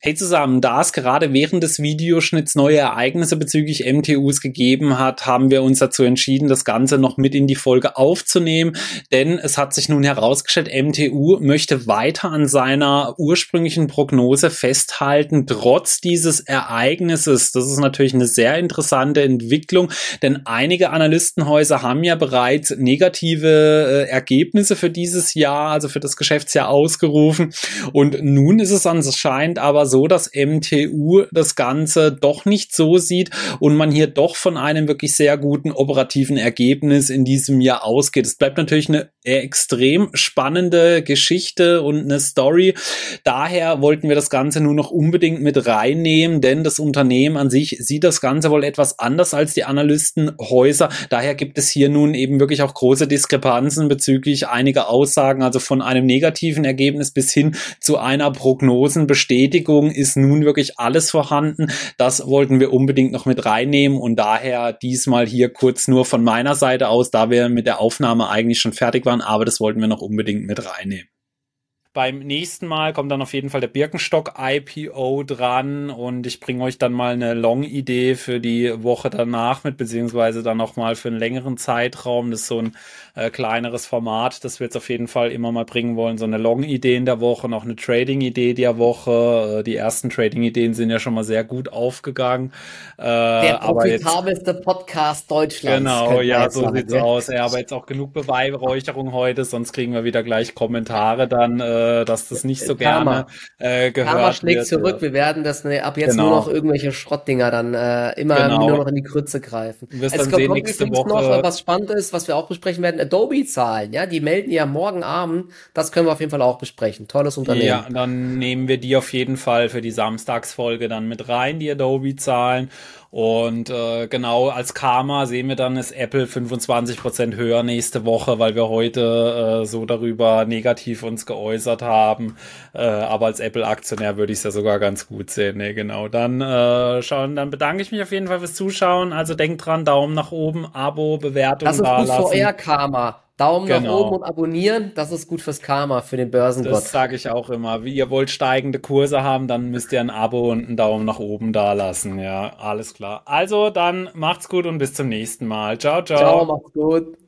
Hey zusammen, da es gerade während des Videoschnitts neue Ereignisse bezüglich MTUs gegeben hat, haben wir uns dazu entschieden, das Ganze noch mit in die Folge aufzunehmen, denn es hat sich nun herausgestellt, MTU möchte weiter an seiner ursprünglichen Prognose festhalten, trotz dieses Ereignisses. Das ist natürlich eine sehr interessante Entwicklung, denn einige Analystenhäuser haben ja bereits negative äh, Ergebnisse für dieses Jahr, also für das Geschäftsjahr ausgerufen und nun ist es anscheinend aber so, dass MTU das Ganze doch nicht so sieht und man hier doch von einem wirklich sehr guten operativen Ergebnis in diesem Jahr ausgeht. Es bleibt natürlich eine extrem spannende Geschichte und eine Story. Daher wollten wir das Ganze nur noch unbedingt mit reinnehmen, denn das Unternehmen an sich sieht das Ganze wohl etwas anders als die Analystenhäuser. Daher gibt es hier nun eben wirklich auch große Diskrepanzen bezüglich einiger Aussagen, also von einem negativen Ergebnis bis hin zu einer Prognosenbestätigung Bewegung ist nun wirklich alles vorhanden. Das wollten wir unbedingt noch mit reinnehmen und daher diesmal hier kurz nur von meiner Seite aus, da wir mit der Aufnahme eigentlich schon fertig waren, aber das wollten wir noch unbedingt mit reinnehmen. Beim nächsten Mal kommt dann auf jeden Fall der Birkenstock IPO dran und ich bringe euch dann mal eine Long-Idee für die Woche danach mit, beziehungsweise dann nochmal für einen längeren Zeitraum. Das ist so ein äh, kleineres Format, das wir jetzt auf jeden Fall immer mal bringen wollen. So eine Long-Idee in der Woche, noch eine Trading-Idee der Woche. Äh, die ersten Trading-Ideen sind ja schon mal sehr gut aufgegangen. Äh, der profitabelste Podcast Deutschlands. Genau, ja, so sagen, sieht's ne? aus. Ja, aber jetzt auch genug Beweihräucherung heute, sonst kriegen wir wieder gleich Kommentare dann. Äh, äh, dass das nicht so Karma. gerne äh, gehört Karma schlägt wird, zurück. Wir werden das ne, ab jetzt genau. nur noch irgendwelche Schrottdinger dann äh, immer genau. nur noch in die Krütze greifen. Du wirst es dann kommt, sehen, nächste Woche noch äh, was spannend ist, was wir auch besprechen werden. Adobe-Zahlen, ja, die melden ja morgen Abend. Das können wir auf jeden Fall auch besprechen. Tolles Unternehmen. Ja, dann nehmen wir die auf jeden Fall für die Samstagsfolge dann mit rein, die Adobe-Zahlen. Und äh, genau als Karma sehen wir dann, ist Apple 25% höher nächste Woche, weil wir heute äh, so darüber negativ uns geäußert haben. Äh, aber als Apple-Aktionär würde ich es ja sogar ganz gut sehen. Nee, genau. Dann äh, schauen, dann bedanke ich mich auf jeden Fall fürs Zuschauen. Also denkt dran, Daumen nach oben, Abo, Bewertung Das ist gut. VR-Karma. Daumen nach Genau. oben und abonnieren, das ist gut fürs Karma, für den Börsengott. Das sage ich auch immer. Wie ihr wollt steigende Kurse haben, dann müsst ihr ein Abo und einen Daumen nach oben da lassen. Ja, alles klar. Also dann macht's gut und bis zum nächsten Mal. Ciao, ciao. Ciao, macht's gut.